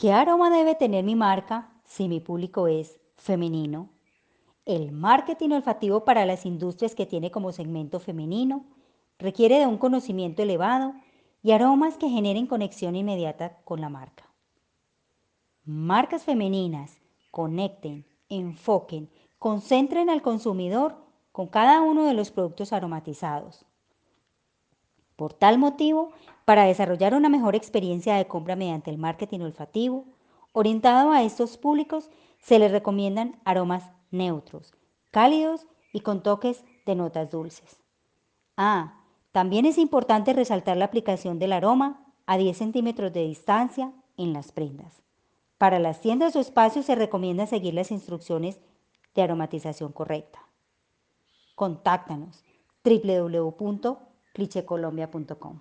¿Qué aroma debe tener mi marca si mi público es femenino? El marketing olfativo para las industrias que tiene como segmento femenino requiere de un conocimiento elevado y aromas que generen conexión inmediata con la marca. Marcas femeninas conecten, enfoquen, concentren al consumidor con cada uno de los productos aromatizados. Por tal motivo, para desarrollar una mejor experiencia de compra mediante el marketing olfativo, orientado a estos públicos, se les recomiendan aromas neutros, cálidos y con toques de notas dulces. Ah, también es importante resaltar la aplicación del aroma a 10 centímetros de distancia en las prendas. Para las tiendas o espacios se recomienda seguir las instrucciones de aromatización correcta. Contáctanos www.clichecolombia.com.